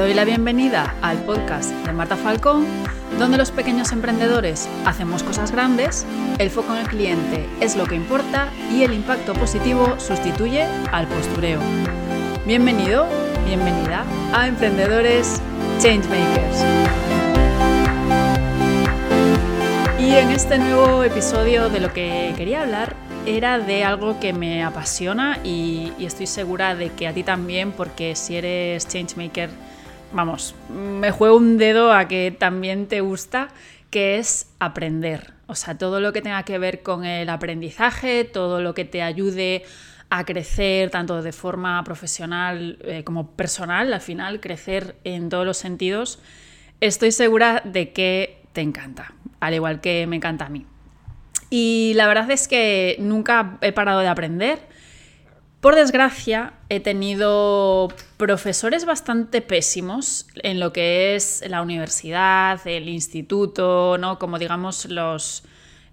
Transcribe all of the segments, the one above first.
doy la bienvenida al podcast de Marta Falcón, donde los pequeños emprendedores hacemos cosas grandes, el foco en el cliente es lo que importa y el impacto positivo sustituye al postureo. Bienvenido, bienvenida a Emprendedores Changemakers. Y en este nuevo episodio de lo que quería hablar era de algo que me apasiona y, estoy segura de que a ti también, porque si eres changemaker, vamos, me juego un dedo a que también te gusta, que es aprender. O sea, todo lo que tenga que ver con el aprendizaje, todo lo que te ayude a crecer tanto de forma profesional eh, como personal, al final crecer en todos los sentidos, estoy segura de que te encanta, al igual que me encanta a mí. Y la verdad es que nunca he parado de aprender. Por desgracia, he tenido profesores bastante pésimos en lo que es la universidad, el instituto, ¿no? Como digamos los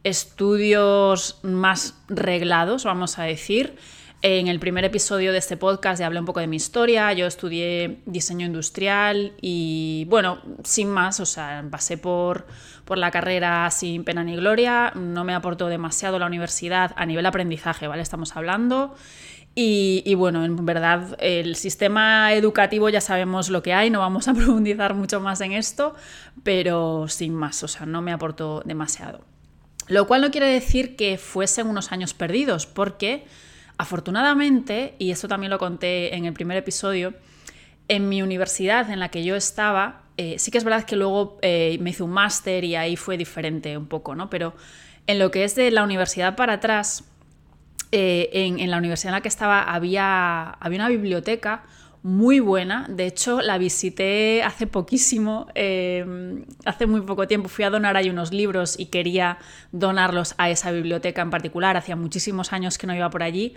estudios más reglados, vamos a decir. En el primer episodio de este podcast ya hablé un poco de mi historia. Yo estudié diseño industrial y, bueno, sin más, o sea, pasé por, por la carrera sin pena ni gloria. No me aportó demasiado la universidad a nivel aprendizaje, ¿vale? Estamos hablando. Y, bueno, en verdad, el sistema educativo ya sabemos lo que hay, no vamos a profundizar mucho más en esto, pero sin más, o sea, no me aportó demasiado. Lo cual no quiere decir que fuesen unos años perdidos, porque Afortunadamente, y esto también lo conté en el primer episodio, en mi universidad en la que yo estaba, eh, sí que es verdad que luego eh, me hice un máster y ahí fue diferente un poco, ¿no? Pero en lo que es de la universidad para atrás, eh, en, la universidad en la que estaba había, había una biblioteca muy buena. De hecho, la visité hace poquísimo, em, hace muy poco tiempo. Fui a donar ahí unos libros y quería donarlos a esa biblioteca en particular. Hacía muchísimos años que no iba por allí.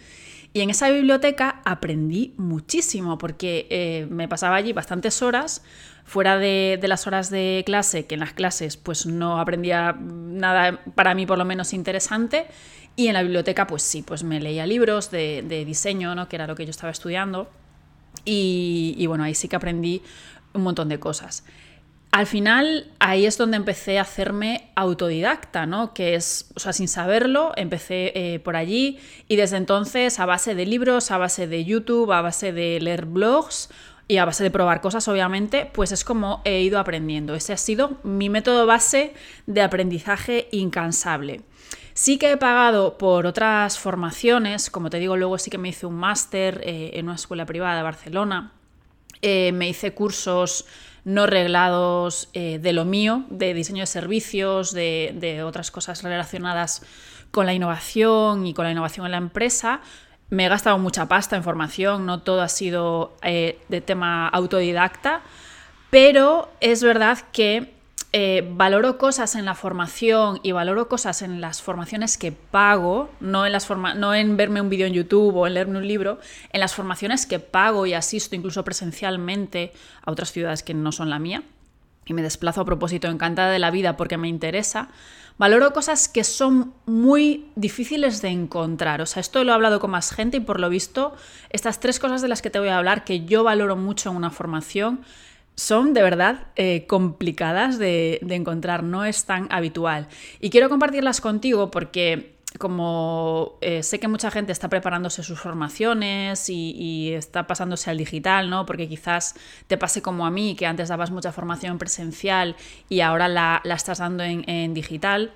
Y en esa biblioteca aprendí muchísimo porque eh, me pasaba allí bastantes horas, fuera de, las horas de clase, que en las clases pues no aprendía nada para mí por lo menos interesante. Y en la biblioteca pues sí, pues me leía libros de, de diseño, ¿no? que era lo que yo estaba estudiando. Y, bueno, ahí sí que aprendí un montón de cosas. Al final, ahí es donde empecé a hacerme autodidacta, ¿no? Que es, o sea, sin saberlo, empecé eh, por allí y desde entonces, a base de libros, a base de YouTube, a base de leer blogs y a base de probar cosas, obviamente, pues es como he ido aprendiendo. Ese ha sido mi método base de aprendizaje incansable. Sí que he pagado por otras formaciones, como te digo, luego sí que me hice un máster eh, en una escuela privada de Barcelona, eh, me hice cursos no reglados eh, de lo mío, de diseño de servicios, de, otras cosas relacionadas con la innovación y con la innovación en la empresa. Me he gastado mucha pasta en formación, no todo ha sido de tema autodidacta, pero es verdad que eh, valoro cosas en la formación y valoro cosas en las formaciones que pago, no en, las no en verme un vídeo en YouTube o en leerme un libro, en las formaciones que pago y asisto incluso presencialmente a otras ciudades que no son la mía y me desplazo a propósito encantada de la vida porque me interesa, valoro cosas que son muy difíciles de encontrar. O sea, esto lo he hablado con más gente y por lo visto, estas tres cosas de las que te voy a hablar que yo valoro mucho en una formación, son de verdad eh, complicadas de, encontrar, no es tan habitual. Y quiero compartirlas contigo porque como eh, sé que mucha gente está preparándose sus formaciones y, está pasándose al digital, ¿no? Porque quizás te pase como a mí, que antes dabas mucha formación presencial y ahora la, estás dando en, digital,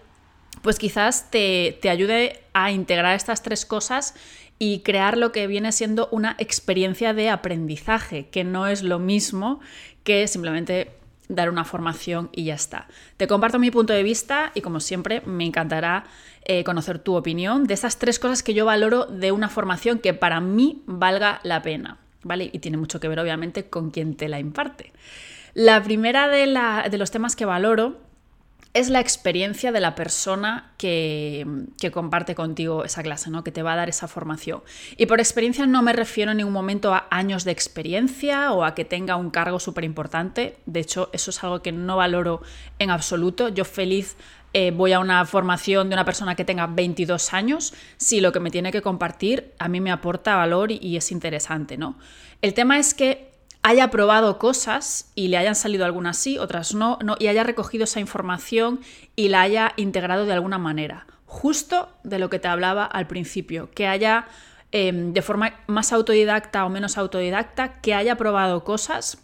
pues quizás te, te ayude a integrar estas tres cosas y crear lo que viene siendo una experiencia de aprendizaje, que no es lo mismo que simplemente dar una formación y ya está. Te comparto mi punto de vista y como siempre me encantará eh, conocer tu opinión de esas tres cosas que yo valoro de una formación que para mí valga la pena, ¿vale? Y tiene mucho que ver obviamente con quien te la imparte. La primera de, de los temas que valoro es la experiencia de la persona que, comparte contigo esa clase, ¿no? que te va a dar esa formación. Y por experiencia no me refiero en ningún momento a años de experiencia o a que tenga un cargo súper importante. De hecho, eso es algo que no valoro en absoluto. Yo feliz eh, voy a una formación de una persona que tenga 22 años si lo que me tiene que compartir a mí me aporta valor y, y es interesante. ¿no? El tema es que haya probado cosas y le hayan salido algunas sí, otras no, no, y haya recogido esa información y la haya integrado de alguna manera. Justo de lo que te hablaba al principio, que haya em, de forma más autodidacta o menos autodidacta, que haya probado cosas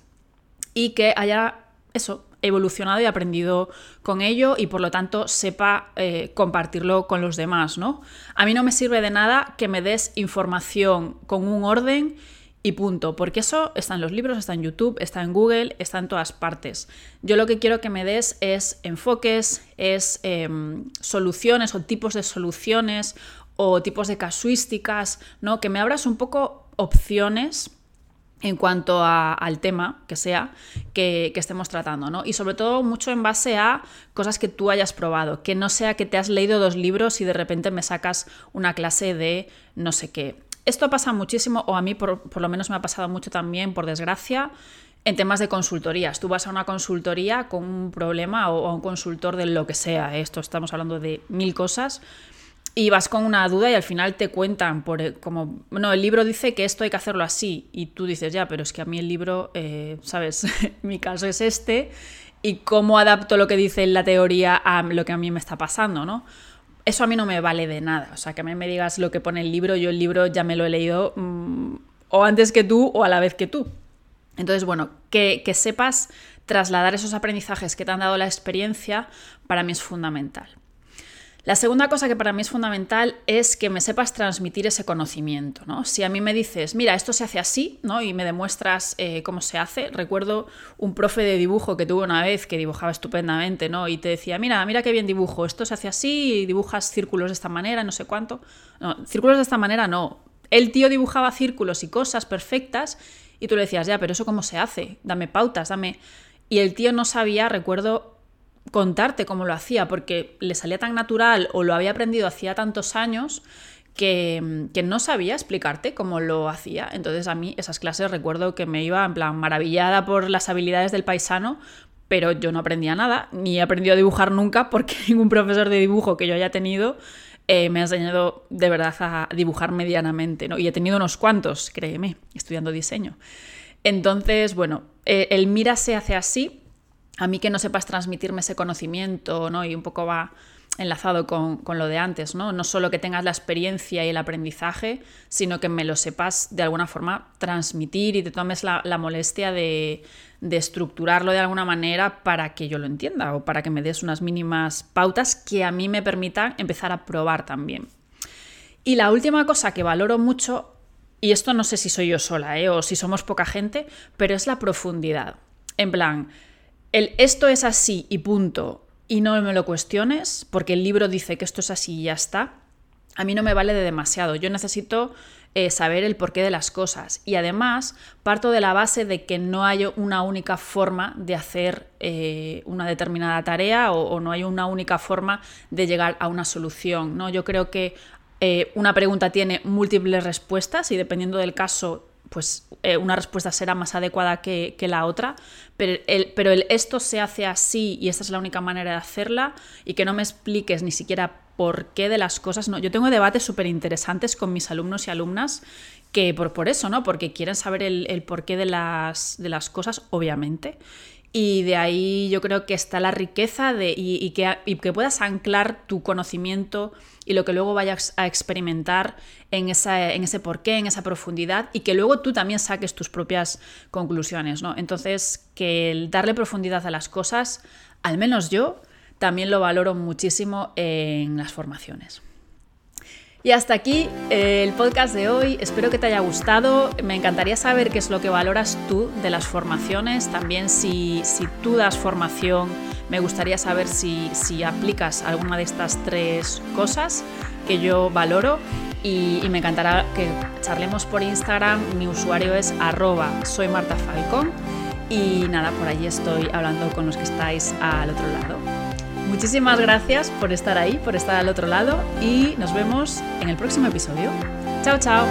y que haya eso, evolucionado y aprendido con ello y por lo tanto sepa eh, compartirlo con los demás, ¿no? A mí no me sirve de nada que me des información con un orden y punto, porque eso está en los libros, está en YouTube, está en Google, está en todas partes. Yo lo que quiero que me des es enfoques, es em, soluciones o tipos de soluciones o tipos de casuísticas, ¿no? Que me abras un poco opciones en cuanto al tema que sea que, que, estemos tratando, ¿no? Y sobre todo mucho en base a cosas que tú hayas probado, que no sea que te has leído dos libros y de repente me sacas una clase de no sé qué. Esto pasa muchísimo, o a mí por, lo menos me ha pasado mucho también, por desgracia, en temas de consultorías. Tú vas a una consultoría con un problema o a un consultor de lo que sea. ¿eh? Esto estamos hablando de mil cosas. Y vas con una duda y al final te cuentan por eh, como, no, el libro dice que esto hay que hacerlo así. Y tú dices, ya, pero es que a mí el libro, eh, ¿sabes? Mi caso es este. Y cómo adapto lo que dice la teoría a lo que a mí me está pasando, ¿no? Eso a mí no me vale de nada. O sea, que a mí me digas lo que pone el libro, yo el libro ya me lo he leído mm, o antes que tú o a la vez que tú. Entonces, bueno, que, que sepas trasladar esos aprendizajes que te han dado la experiencia, para mí es fundamental. La segunda cosa que para mí es fundamental es que me sepas transmitir ese conocimiento. ¿no? Si a mí me dices, mira, esto se hace así, ¿no? y me demuestras eh, cómo se hace, recuerdo un profe de dibujo que tuve una vez que dibujaba estupendamente, ¿no? y te decía, mira, mira qué bien dibujo, esto se hace así, y dibujas círculos de esta manera, no sé cuánto. No, círculos de esta manera no. El tío dibujaba círculos y cosas perfectas, y tú le decías, ya, pero eso cómo se hace, dame pautas, dame... Y el tío no sabía, recuerdo, contarte cómo lo hacía, porque le salía tan natural o lo había aprendido hacía tantos años que, no sabía explicarte cómo lo hacía. Entonces a mí esas clases recuerdo que me iba en plan maravillada por las habilidades del paisano, pero yo no aprendía nada, ni he aprendido a dibujar nunca porque ningún profesor de dibujo que yo haya tenido eh, me ha enseñado de verdad a dibujar medianamente, ¿no? Y he tenido unos cuantos, créeme, estudiando diseño. Entonces, bueno, eh, el mira se hace así a mí que no sepas transmitirme ese conocimiento, ¿no? Y un poco va enlazado con, lo de antes, ¿no? No solo que tengas la experiencia y el aprendizaje, sino que me lo sepas de alguna forma transmitir y te tomes la, molestia de, de, estructurarlo de alguna manera para que yo lo entienda o para que me des unas mínimas pautas que a mí me permitan empezar a probar también. Y la última cosa que valoro mucho, y esto no sé si soy yo sola ¿eh? o si somos poca gente, pero es la profundidad. En plan, el esto es así y punto, y no me lo cuestiones, porque el libro dice que esto es así y ya está, a mí no me vale de demasiado. Yo necesito eh, saber el porqué de las cosas. Y además, parto de la base de que no hay una única forma de hacer eh, una determinada tarea o, no hay una única forma de llegar a una solución. ¿no? Yo creo que eh, una pregunta tiene múltiples respuestas y dependiendo del caso pues eh, una respuesta será más adecuada que, la otra, pero el, pero el esto se hace así y esta es la única manera de hacerla y que no me expliques ni siquiera por qué de las cosas. No, yo tengo debates súper interesantes con mis alumnos y alumnas que por, por eso, ¿no? Porque quieren saber el, el porqué de las, de las cosas, obviamente. Y de ahí yo creo que está la riqueza de, y, que, que, puedas anclar tu conocimiento y lo que luego vayas a experimentar en, esa, en ese porqué, en esa profundidad, y que luego tú también saques tus propias conclusiones. ¿no? Entonces, que el darle profundidad a las cosas, al menos yo, también lo valoro muchísimo en las formaciones. Y hasta aquí eh, el podcast de hoy. Espero que te haya gustado. Me encantaría saber qué es lo que valoras tú de las formaciones. También si, si tú das formación, me gustaría saber si, si, aplicas alguna de estas tres cosas que yo valoro. Y, me encantará que charlemos por Instagram. Mi usuario es arroba soy Marta Falcón. Y nada, por allí estoy hablando con los que estáis al otro lado. Muchísimas gracias por estar ahí, por estar al otro lado y nos vemos en el próximo episodio. Chao, chao.